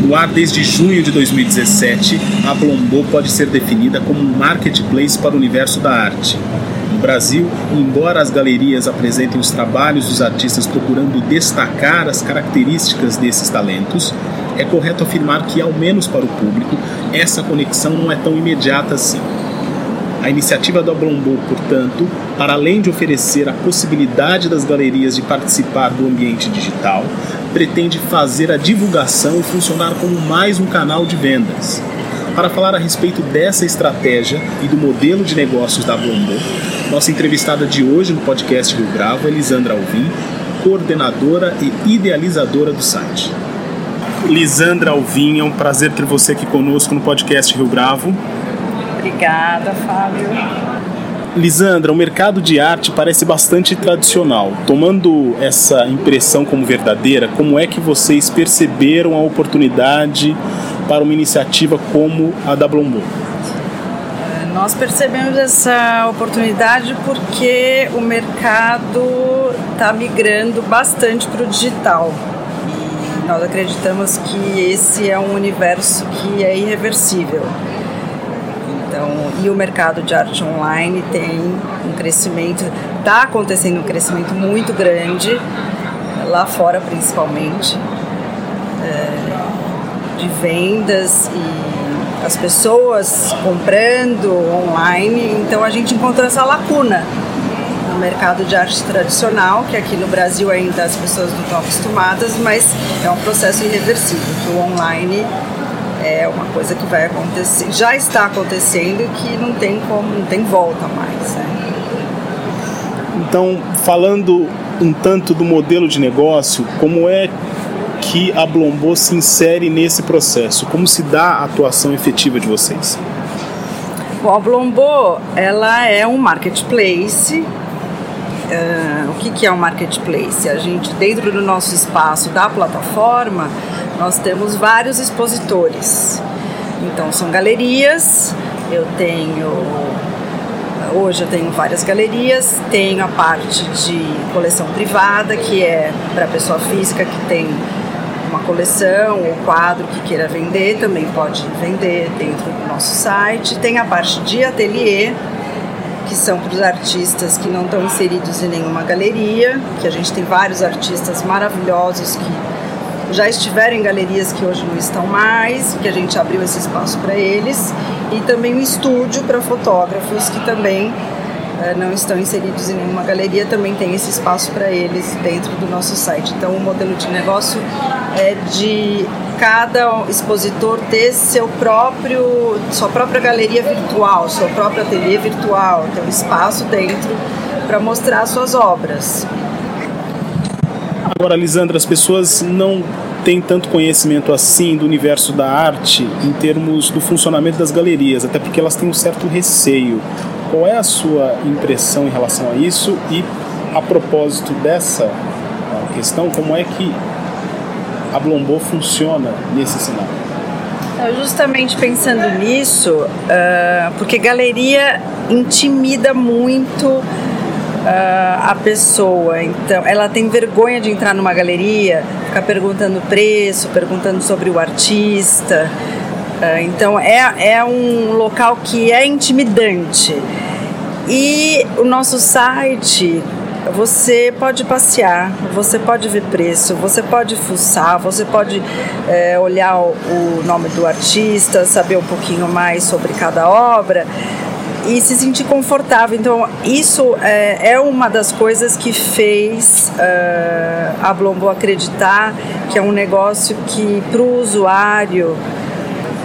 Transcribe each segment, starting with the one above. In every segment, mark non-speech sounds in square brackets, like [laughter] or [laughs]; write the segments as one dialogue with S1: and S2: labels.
S1: No ar desde junho de 2017, a Blombô pode ser definida como um marketplace para o universo da arte. No Brasil, embora as galerias apresentem os trabalhos dos artistas procurando destacar as características desses talentos, é correto afirmar que, ao menos para o público, essa conexão não é tão imediata assim. A iniciativa do Ablombô, portanto, para além de oferecer a possibilidade das galerias de participar do ambiente digital, pretende fazer a divulgação funcionar como mais um canal de vendas. Para falar a respeito dessa estratégia e do modelo de negócios da Blombô, nossa entrevistada de hoje no podcast Rio Bravo é Lisandra Alvim, coordenadora e idealizadora do site. Lisandra Alvim, é um prazer ter você aqui conosco no podcast Rio Bravo.
S2: Obrigada, Fábio.
S1: Lisandra, o mercado de arte parece bastante tradicional. Tomando essa impressão como verdadeira, como é que vocês perceberam a oportunidade para uma iniciativa como a da Blombô?
S2: Nós percebemos essa oportunidade porque o mercado está migrando bastante para o digital. E nós acreditamos que esse é um universo que é irreversível. Então, e o mercado de arte online tem um crescimento, está acontecendo um crescimento muito grande, lá fora principalmente, é, de vendas e as pessoas comprando online. Então a gente encontrou essa lacuna no mercado de arte tradicional, que aqui no Brasil ainda as pessoas não estão acostumadas, mas é um processo irreversível, que o online é uma coisa que vai acontecer, já está acontecendo e que não tem como, não tem volta mais. Né?
S1: Então, falando um tanto do modelo de negócio, como é que a Blombô se insere nesse processo? Como se dá a atuação efetiva de vocês?
S2: Bom, a Blombô, ela é um marketplace. Uh, o que, que é um marketplace? A gente, dentro do nosso espaço da plataforma, nós temos vários expositores. Então são galerias, eu tenho hoje eu tenho várias galerias, tenho a parte de coleção privada, que é para pessoa física que tem uma coleção ou quadro que queira vender, também pode vender dentro do nosso site. Tem a parte de ateliê, que são para os artistas que não estão inseridos em nenhuma galeria, que a gente tem vários artistas maravilhosos que já estiveram em galerias que hoje não estão mais, que a gente abriu esse espaço para eles, e também um estúdio para fotógrafos que também não estão inseridos em nenhuma galeria, também tem esse espaço para eles dentro do nosso site. Então, o modelo de negócio é de cada expositor ter seu próprio, sua própria galeria virtual, seu próprio ateliê virtual, ter um espaço dentro para mostrar suas obras.
S1: Agora, Lisandra, as pessoas não têm tanto conhecimento assim do universo da arte em termos do funcionamento das galerias, até porque elas têm um certo receio. Qual é a sua impressão em relação a isso e, a propósito dessa questão, como é que a Blombô funciona nesse cenário?
S2: Justamente pensando nisso, uh, porque galeria intimida muito uh, a pessoa. Então, ela tem vergonha de entrar numa galeria, ficar perguntando preço, perguntando sobre o artista. Uh, então, é, é um local que é intimidante. E o nosso site você pode passear, você pode ver preço, você pode fuçar, você pode é, olhar o, nome do artista, saber um pouquinho mais sobre cada obra e se sentir confortável. Então, isso é, é uma das coisas que fez uh, a Blombo acreditar que é um negócio que, para o usuário,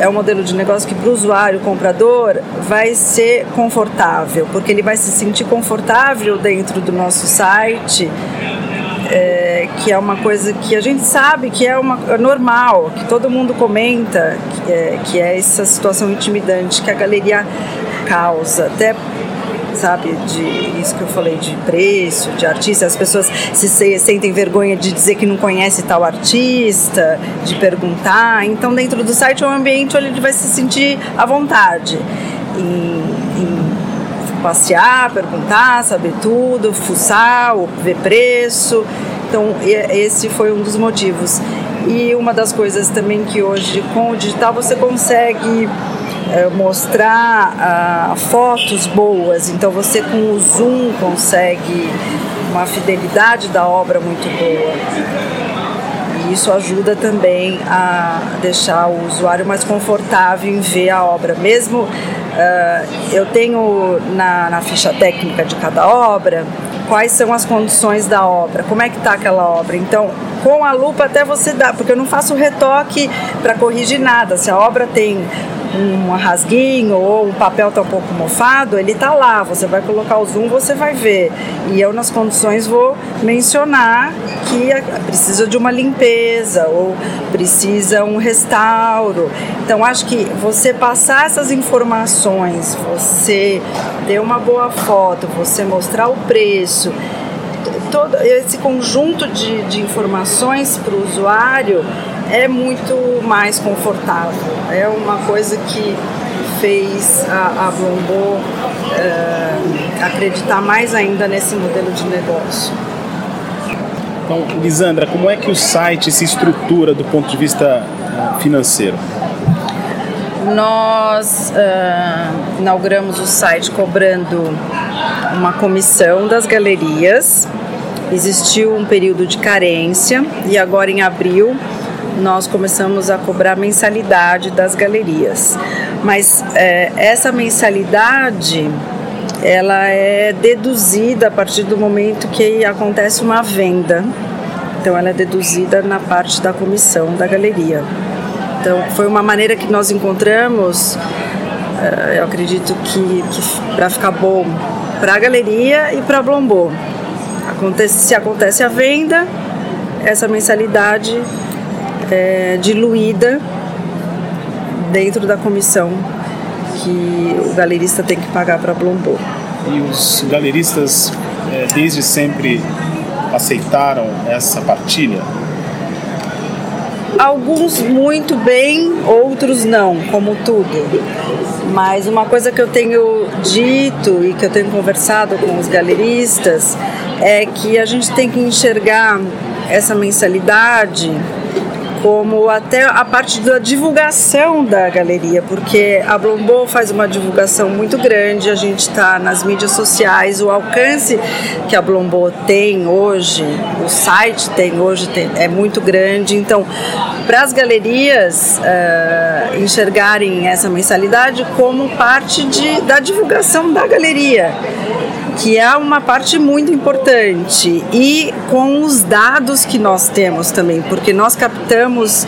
S2: é um modelo de negócio que para o usuário, comprador, vai ser confortável, porque ele vai se sentir confortável dentro do nosso site é, que é uma coisa que a gente sabe que é uma é normal, que todo mundo comenta, que é, que é essa situação intimidante que a galeria causa, até sabe, de isso que eu falei de preço, de artista, as pessoas se, se sentem vergonha de dizer que não conhece tal artista, de perguntar. Então, dentro do site é um ambiente onde ele vai se sentir à vontade. Em, em passear, perguntar, saber tudo, fuçar, ver preço. Então, esse foi um dos motivos. E uma das coisas também que hoje, com o digital, você consegue mostrar uh, fotos boas. Então, você com o zoom consegue uma fidelidade da obra muito boa. E isso ajuda também a deixar o usuário mais confortável em ver a obra. Mesmo uh, eu tenho na, na ficha técnica de cada obra quais são as condições da obra, como é que está aquela obra. Então, com a lupa até você dá, porque eu não faço retoque para corrigir nada. Se a obra tem um rasguinho ou um papel está um pouco mofado, ele está lá. Você vai colocar o zoom, você vai ver. E eu nas condições vou mencionar que precisa de uma limpeza ou precisa um restauro. Então acho que você passar essas informações, você ter uma boa foto, você mostrar o preço, todo esse conjunto de, de informações para o usuário é muito mais confortável. É uma coisa que fez a, a Blombo uh, acreditar mais ainda nesse modelo de negócio.
S1: Então, Lisandra, como é que o site se estrutura do ponto de vista financeiro?
S2: Nós uh, inauguramos o site cobrando uma comissão das galerias. Existiu um período de carência e agora em abril nós começamos a cobrar mensalidade das galerias. Mas é, essa mensalidade ela é deduzida a partir do momento que acontece uma venda. Então ela é deduzida na parte da comissão da galeria. Então foi uma maneira que nós encontramos, é, eu acredito que, que para ficar bom para a galeria e para Blombô. Acontece, se acontece a venda, essa mensalidade é, diluída dentro da comissão que o galerista tem que pagar para Blombô.
S1: E os galeristas é, desde sempre aceitaram essa partilha?
S2: Alguns muito bem, outros não, como tudo. Mas uma coisa que eu tenho dito e que eu tenho conversado com os galeristas é que a gente tem que enxergar essa mensalidade como até a parte da divulgação da galeria, porque a Blombô faz uma divulgação muito grande, a gente está nas mídias sociais, o alcance que a Blombô tem hoje, o site tem hoje tem, é muito grande, então para as galerias uh, enxergarem essa mensalidade como parte de, da divulgação da galeria que é uma parte muito importante, e com os dados que nós temos também, porque nós captamos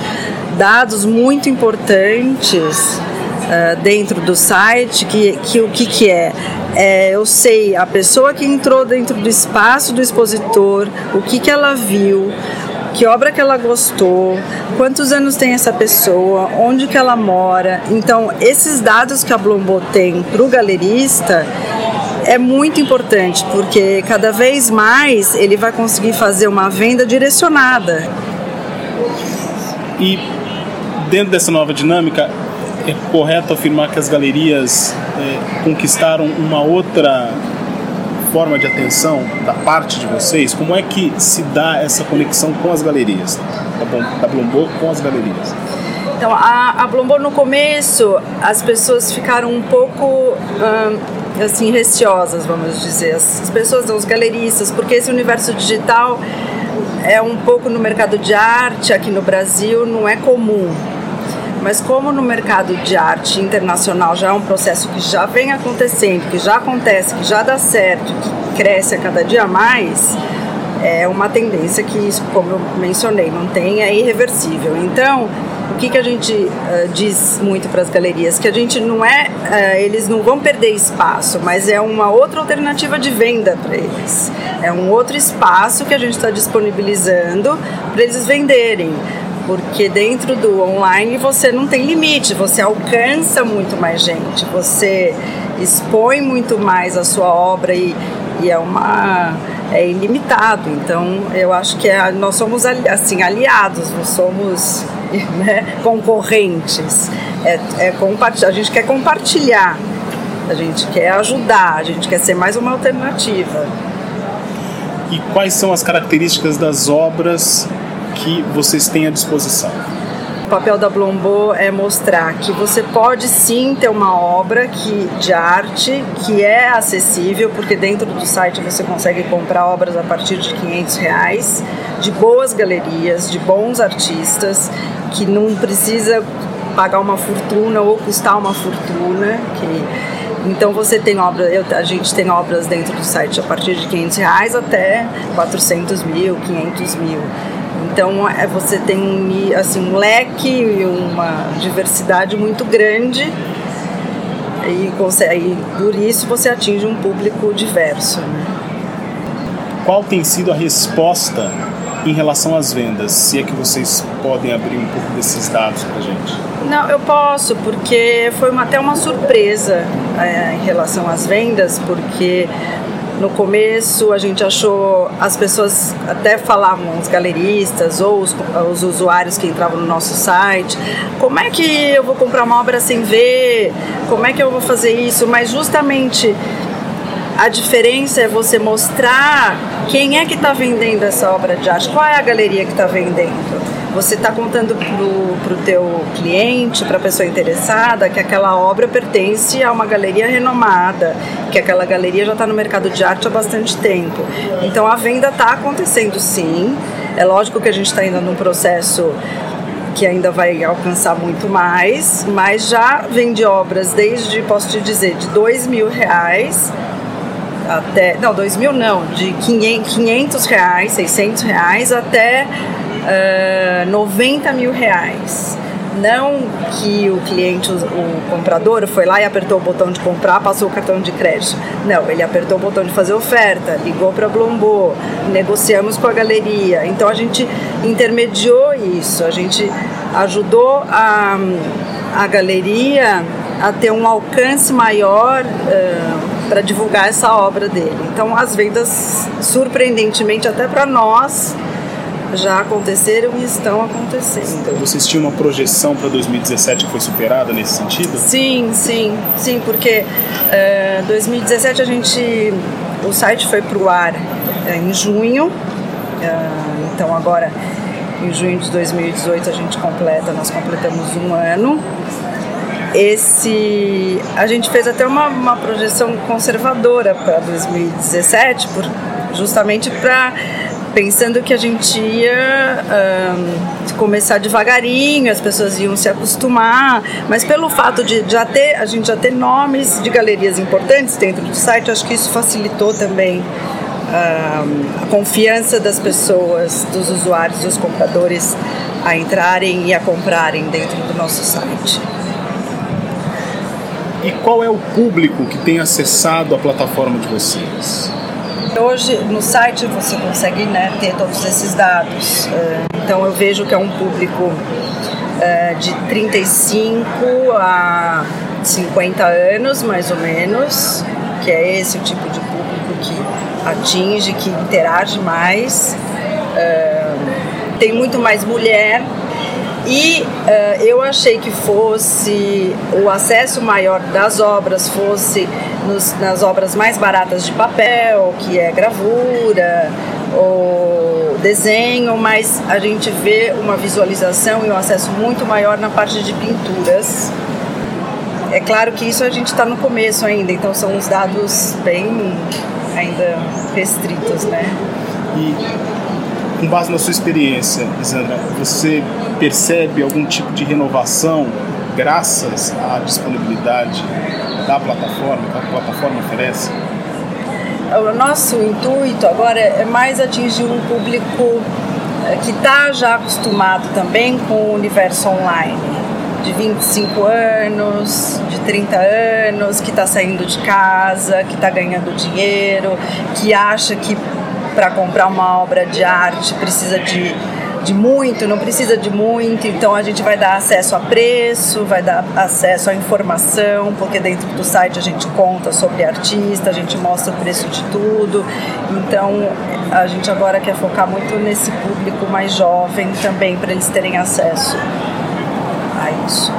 S2: dados muito importantes uh, dentro do site, que, que o que, que é? é? Eu sei a pessoa que entrou dentro do espaço do expositor, o que, que ela viu, que obra que ela gostou, quantos anos tem essa pessoa, onde que ela mora. Então, esses dados que a Blombo tem para o galerista é muito importante, porque cada vez mais ele vai conseguir fazer uma venda direcionada.
S1: E dentro dessa nova dinâmica, é correto afirmar que as galerias é, conquistaram uma outra forma de atenção da parte de vocês? Como é que se dá essa conexão com as galerias, da Blombô com as galerias?
S2: Então, a, a Blombô no começo, as pessoas ficaram um pouco hum, assim receosas, vamos dizer, as pessoas, os galeristas, porque esse universo digital é um pouco no mercado de arte aqui no Brasil não é comum. Mas como no mercado de arte internacional já é um processo que já vem acontecendo, que já acontece, que já dá certo, que cresce a cada dia mais, é uma tendência que, como eu mencionei, não tem, é irreversível. Então, o que, que a gente uh, diz muito para as galerias? Que a gente não é, uh, eles não vão perder espaço, mas é uma outra alternativa de venda para eles. É um outro espaço que a gente está disponibilizando para eles venderem porque dentro do online você não tem limite, você alcança muito mais gente, você expõe muito mais a sua obra e, e é uma é ilimitado. Então eu acho que é, nós somos assim aliados, não somos [laughs] né, concorrentes. É, é a gente quer compartilhar, a gente quer ajudar, a gente quer ser mais uma alternativa.
S1: E quais são as características das obras que vocês têm à disposição?
S2: O papel da Blombo é mostrar que você pode sim ter uma obra que, de arte que é acessível, porque dentro do site você consegue comprar obras a partir de 500 reais, de boas galerias, de bons artistas, que não precisa pagar uma fortuna ou custar uma fortuna, que então você tem obras, a gente tem obras dentro do site a partir de 500 reais até 400 mil, 500 mil. Então é, você tem um, assim, um leque e uma diversidade muito grande e, consegue, por isso você atinge um público diverso. Né?
S1: Qual tem sido a resposta em relação às vendas? Se é que vocês podem abrir um pouco desses dados para gente.
S2: Não, eu posso, porque foi uma, até uma surpresa é, em relação às vendas, porque no começo a gente achou, as pessoas até falavam, os galeristas ou os, os usuários que entravam no nosso site, como é que eu vou comprar uma obra sem ver? Como é que eu vou fazer isso? Mas justamente a diferença é você mostrar quem é que está vendendo essa obra de arte, qual é a galeria que está vendendo você está contando para o teu cliente, para a pessoa interessada, que aquela obra pertence a uma galeria renomada, que aquela galeria já está no mercado de arte há bastante tempo. Então a venda está acontecendo sim. É lógico que a gente está indo num processo que ainda vai alcançar muito mais, mas já vende obras desde, posso te dizer, de dois mil reais até, não, dois mil não, de 500 reais, 600 reais até uh, ah, 90 mil reais. Não que o cliente, o, comprador, foi lá e apertou o botão de comprar, passou o cartão de crédito. Não, ele apertou o botão de fazer oferta, ligou para a Blombo, negociamos com a galeria. Então a gente intermediou isso, a gente ajudou a, a galeria a ter um alcance maior uh, para divulgar essa obra dele. Então as vendas, surpreendentemente até para nós, já aconteceram e estão acontecendo.
S1: Então, vocês tinham uma projeção para 2017 que foi superada nesse sentido?
S2: Sim, sim, sim, porque uh, eh, 2017 a gente, o site foi para o ar uh, em junho, uh, então agora em junho de 2018 a gente completa, nós completamos um ano. Esse, a gente fez até uma, uma projeção conservadora para 2017, por, justamente para pensando que a gente ia um, começar devagarinho, as pessoas iam se acostumar, mas pelo fato de já ter, a gente já ter nomes de galerias importantes dentro do site, acho que isso facilitou também um, a confiança das pessoas, dos usuários, dos compradores a entrarem e a comprarem dentro do nosso site.
S1: E qual é o público que tem acessado a plataforma de vocês?
S2: Hoje no site você consegue né, ter todos esses dados. É, então eu vejo que é um público é, de 35 a 50 anos, mais ou menos, que é esse o tipo de público que atinge, que interage mais. É, tem muito mais mulher e eu achei que fosse o acesso maior das obras fosse nos, nas obras mais baratas de papel, que é gravura ou desenho, mas a gente vê uma visualização e um acesso muito maior na parte de pinturas. É claro que isso a gente está no começo ainda, então são uns dados bem ainda restritos, né?
S1: E com base na sua experiência, Isandra, você percebe algum tipo de renovação graças à disponibilidade da plataforma, que a plataforma oferece?
S2: O nosso intuito agora é mais atingir um público que está já acostumado também com o universo online, de 25 anos, de 30 anos, que está saindo de casa, que está ganhando dinheiro, que acha que para comprar uma obra de arte precisa de de muito, não precisa de muito, então a gente vai dar acesso a preço, vai dar acesso à informação, porque dentro do site a gente conta sobre artista, a gente mostra o preço de tudo. Então a gente agora quer focar muito nesse público mais jovem também, para eles terem acesso a isso.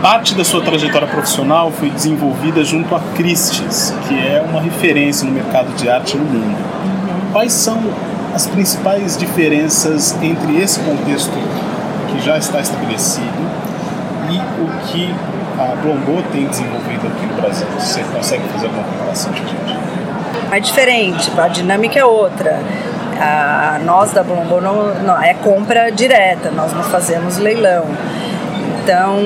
S1: Parte da sua trajetória profissional foi desenvolvida junto a Christie's, que é uma referência no mercado de arte no mundo. Uhum. Quais são as principais diferenças entre esse contexto que já está estabelecido e o que a Blombô tem desenvolvido aqui no Brasil? Você consegue fazer alguma comparação de gente?
S2: É diferente, a dinâmica é outra. A, nós da Blombô não, não, é compra direta, nós não fazemos leilão. Então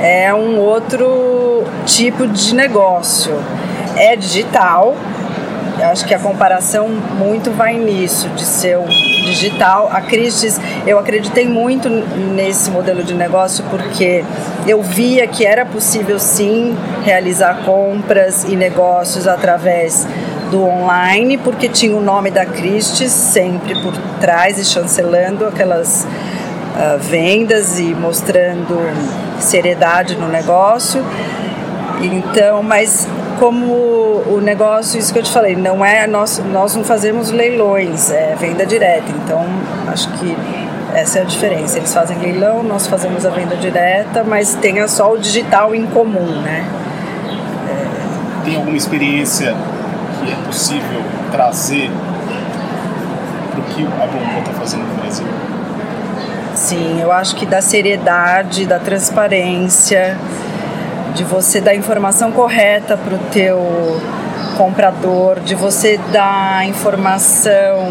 S2: é um outro tipo de negócio. É digital, eu acho que a comparação muito vai nisso, de ser o digital. A Christie's, eu acreditei muito nesse modelo de negócio porque eu via que era possível sim realizar compras e negócios através do online, porque tinha o nome da Christie's sempre por trás e chancelando aquelas uh, vendas e mostrando seriedade no negócio. Então, mas como o negócio, isso que eu te falei, não é nós, nós não fazemos leilões, é venda direta. Então, acho que essa é a diferença. Eles fazem leilão, nós fazemos a venda direta, mas tem só o digital em comum, né?
S1: É... Tem alguma experiência que é possível trazer para o que a Bomba está fazendo no Brasil?
S2: Sim, eu acho que da seriedade, da transparência, de você dar informação correta para o teu comprador, de você dar informação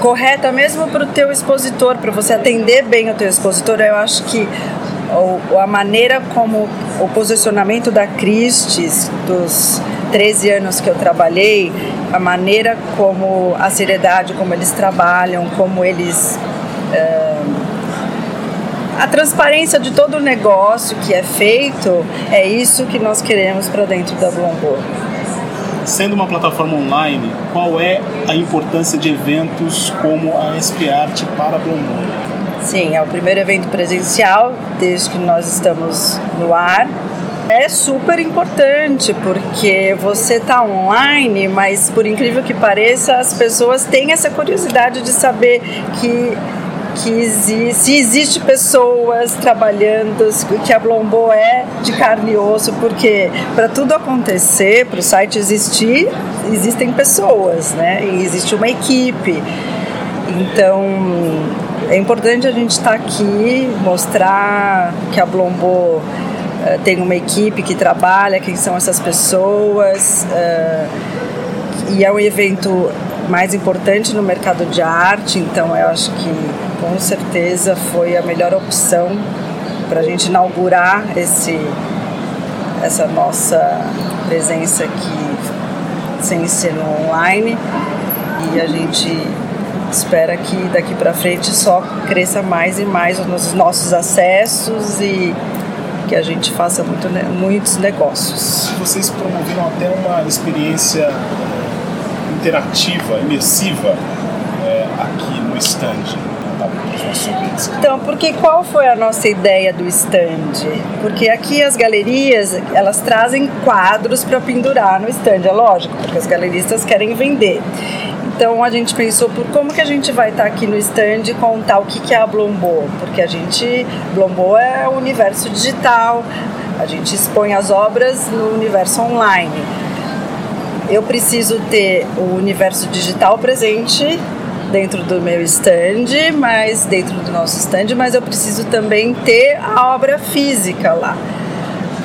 S2: correta mesmo para o teu expositor, para você atender bem o teu expositor. Eu acho que a maneira como o posicionamento da Christie's dos 13 anos que eu trabalhei, a maneira como a seriedade, como eles trabalham, como eles uh, a transparência de todo o negócio que é feito é isso que nós queremos para dentro da Bloomberg.
S1: Sendo uma plataforma online, qual é a importância de eventos como a SP Art para a Bloomberg?
S2: Sim, é o primeiro evento presencial desde que nós estamos no ar. É super importante porque você está online, mas por incrível que pareça, as pessoas têm essa curiosidade de saber que que existe, se existe pessoas trabalhando, que a Blombo é de carne e osso, porque para tudo acontecer, para o site existir, existem pessoas, né? E existe uma equipe. Então, é importante a gente estar tá aqui, mostrar que a Blombo uh, tem uma equipe que trabalha, quem são essas pessoas. Uh, e é um evento mais importante no mercado de arte, então eu acho que com certeza foi a melhor opção para a gente inaugurar esse, essa nossa presença aqui sem ser no online e a gente espera que daqui para frente só cresça mais e mais os nossos acessos e que a gente faça muito, muitos negócios.
S1: Vocês promoveram até uma experiência interativa, imersiva é, aqui no stand.
S2: Então, porque qual foi a nossa ideia do stand? Porque aqui as galerias, elas trazem quadros para pendurar no stand, é lógico, porque as galeristas querem vender. Então a gente pensou por como que a gente vai estar tá aqui no stand e contar o que, que é a Blombo, porque a gente, Blombo é o universo digital, a gente expõe as obras no universo online eu preciso ter o universo digital presente dentro do meu stand, mas dentro do nosso stand, mas eu preciso também ter a obra física lá.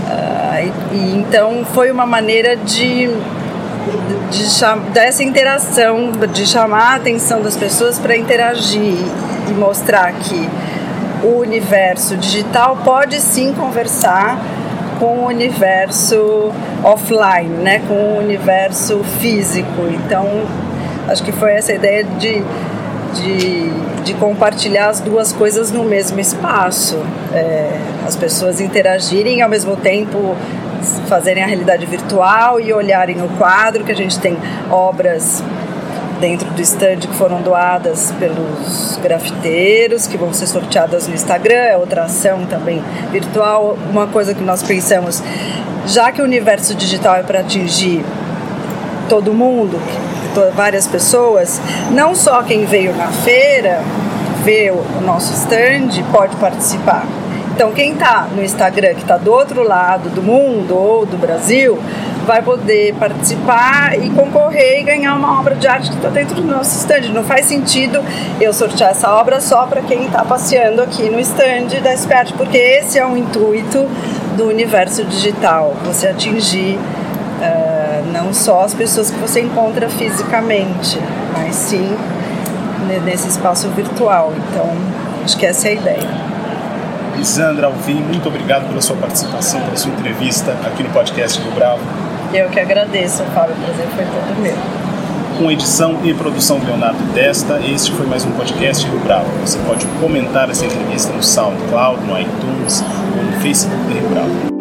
S2: Uh, e, então foi uma maneira de, de dessa interação, de chamar a atenção das pessoas para interagir e mostrar que o universo digital pode sim conversar com o universo offline, né, com o universo físico. Então, acho que foi essa ideia de, de, de compartilhar as duas coisas no mesmo espaço. É, as pessoas interagirem ao mesmo tempo fazerem a realidade virtual e olharem o quadro, que a gente tem obras dentro do stand que foram doadas pelos grafiteiros, que vão ser sorteadas no Instagram, é outra ação também virtual. Uma coisa que nós pensamos, já que o universo digital é para atingir todo mundo, várias pessoas, não só quem veio na feira ver o nosso stand pode participar. Então, quem está no Instagram, que está do outro lado do mundo ou do Brasil, vai poder participar e concorrer e ganhar uma obra de arte que está dentro do nosso stand. Não faz sentido eu sortear essa obra só para quem está passeando aqui no stand da SPART, porque esse é o intuito do universo digital, você atingir uh, não só as pessoas que você encontra fisicamente, mas sim nesse espaço virtual. Então, acho que essa é a ideia.
S1: Lisandra Alvim, muito obrigado pela sua participação, pela sua entrevista aqui no podcast do Bravo.
S2: Eu que agradeço, Fábio. O prazer foi todo meu.
S1: Com edição e produção de Leonardo Testa, este foi mais um podcast Rio Bravo. Você pode comentar essa entrevista no SoundCloud, no iTunes ou no Facebook do Rio Bravo.